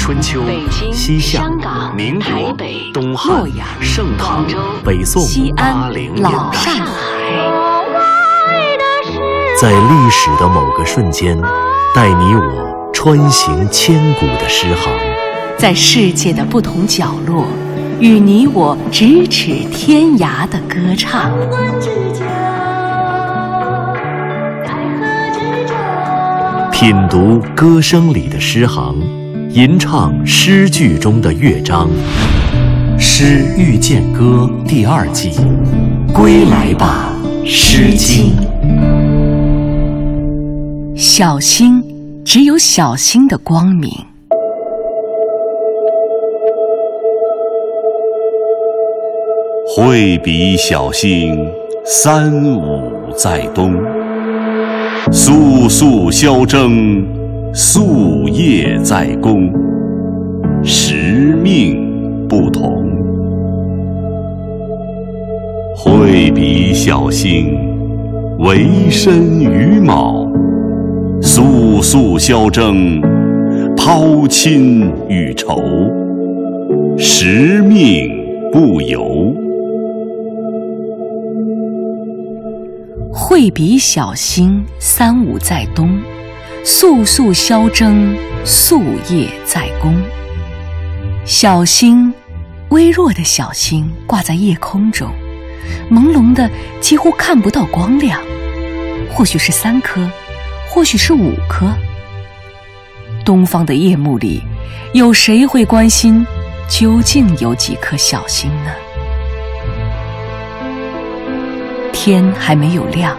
春秋、西夏、民国、东汉、盛唐、北宋、西安、老上海，在历史的某个瞬间，带你我穿行千古的诗行；在世界的不同角落，与你我咫尺天涯的歌唱。品读歌声里的诗行，吟唱诗句中的乐章，《诗遇见歌》第二季，归来吧，《诗经》。小星，只有小星的光明。会比小星，三五在东。肃肃萧征，夙夜在公。时命不同。惠比小星，为身于卯。肃肃萧征，抛亲与仇。时命不由。惠比小星，三五在东；肃肃萧征，夙夜在公。小星，微弱的小星，挂在夜空中，朦胧的几乎看不到光亮。或许是三颗，或许是五颗。东方的夜幕里，有谁会关心究竟有几颗小星呢？天还没有亮，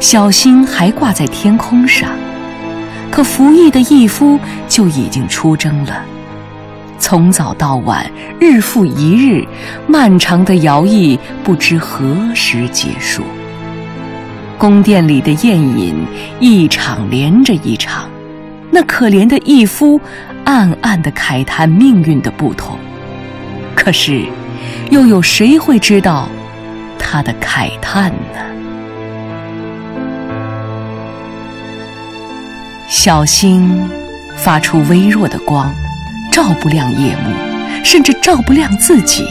小星还挂在天空上，可服役的义夫就已经出征了。从早到晚，日复一日，漫长的徭役不知何时结束。宫殿里的宴饮一场连着一场，那可怜的义夫暗暗地慨叹命运的不同。可是，又有谁会知道？他的慨叹呢？小星发出微弱的光，照不亮夜幕，甚至照不亮自己。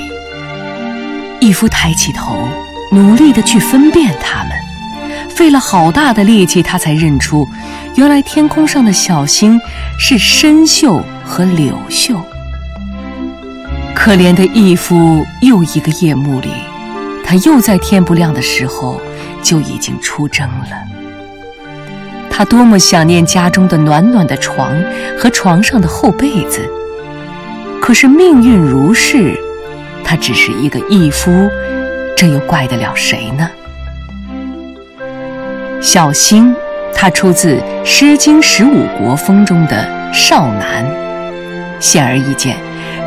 义夫抬起头，努力的去分辨它们，费了好大的力气，他才认出，原来天空上的小星是参宿和柳秀。可怜的义夫，又一个夜幕里。他又在天不亮的时候就已经出征了。他多么想念家中的暖暖的床和床上的厚被子。可是命运如是，他只是一个义夫，这又怪得了谁呢？小星，它出自《诗经·十五国风》中的《少男》，显而易见。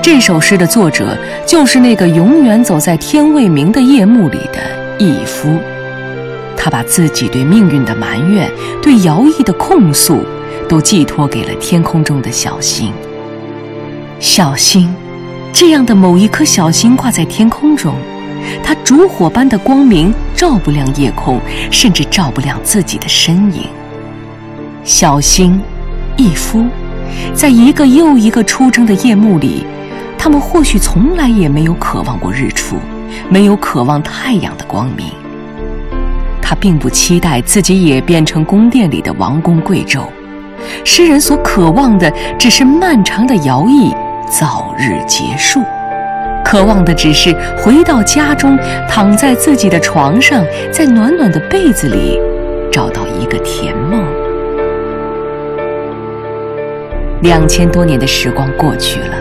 这首诗的作者就是那个永远走在天未明的夜幕里的义夫，他把自己对命运的埋怨、对徭役的控诉，都寄托给了天空中的小星。小星，这样的某一颗小星挂在天空中，它烛火般的光明照不亮夜空，甚至照不亮自己的身影。小星，义夫，在一个又一个出征的夜幕里。他们或许从来也没有渴望过日出，没有渴望太阳的光明。他并不期待自己也变成宫殿里的王公贵胄。诗人所渴望的只是漫长的徭役早日结束，渴望的只是回到家中，躺在自己的床上，在暖暖的被子里找到一个甜梦。两千多年的时光过去了。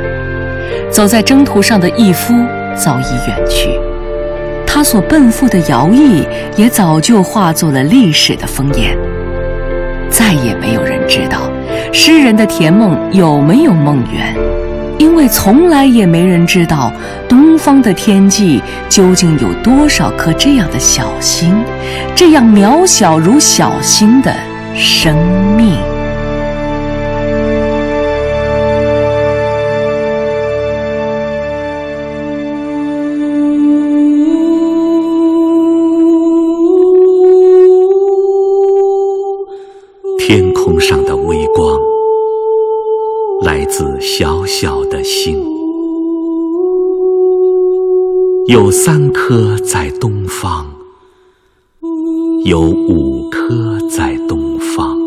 走在征途上的义夫早已远去，他所奔赴的徭役也早就化作了历史的烽烟。再也没有人知道诗人的甜梦有没有梦圆，因为从来也没人知道东方的天际究竟有多少颗这样的小星，这样渺小如小星的生命。空上的微光，来自小小的星。有三颗在东方，有五颗在东方。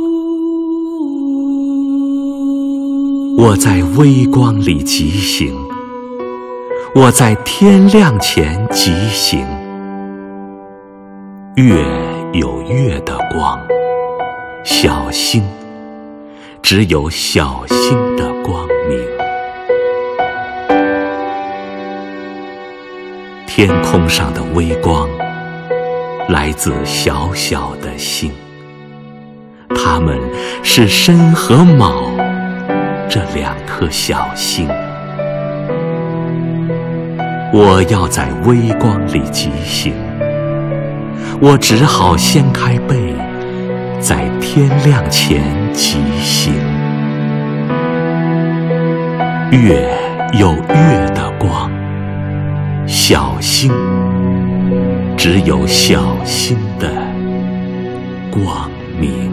我在微光里疾行，我在天亮前疾行。月，小星只有小星的光明。天空上的微光来自小小的星，它们是申和卯这两颗小星。我要在微光里疾行，我只好掀开被，在天亮前即行。月有月的光。小星，只有小星的光明。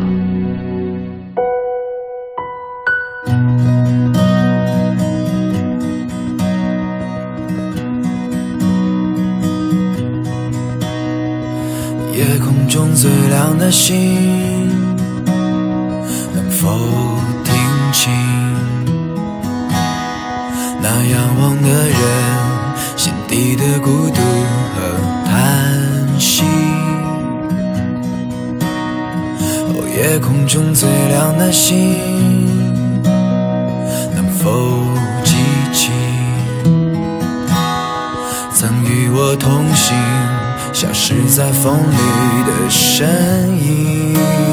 夜空中最亮的星，听清那仰望的人？心底的孤独和叹息。夜空中最亮的星，能否记起曾与我同行、消失在风里的身影？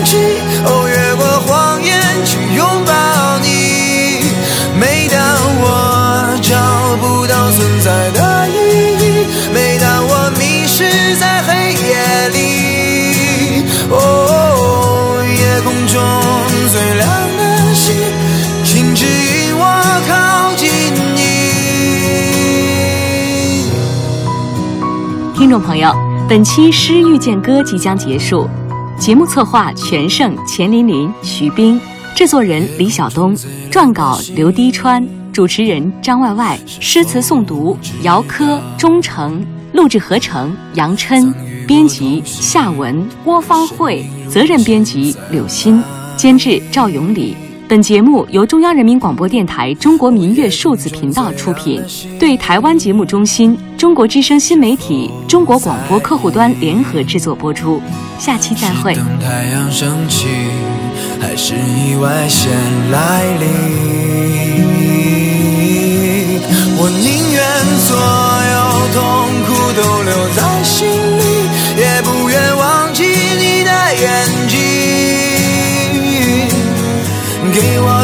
气，众朋友。本期《诗遇见歌》即将结束，节目策划全胜、钱琳琳、徐冰，制作人李晓东，撰稿刘滴川，主持人张外外，诗词诵读姚科、钟诚，录制合成杨琛，编辑夏文、郭方慧，责任编辑柳鑫，监制赵永礼。本节目由中央人民广播电台中国民乐数字频道出品，对台湾节目中心、中国之声新媒体、中国广播客户端联合制作播出。下期再会。等太阳升起，还是意外先来临？我宁愿所有痛苦都留在心里，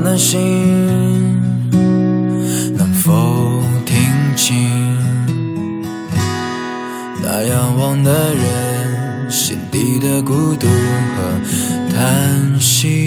的心能否听清？那仰望的人心底的孤独和叹息。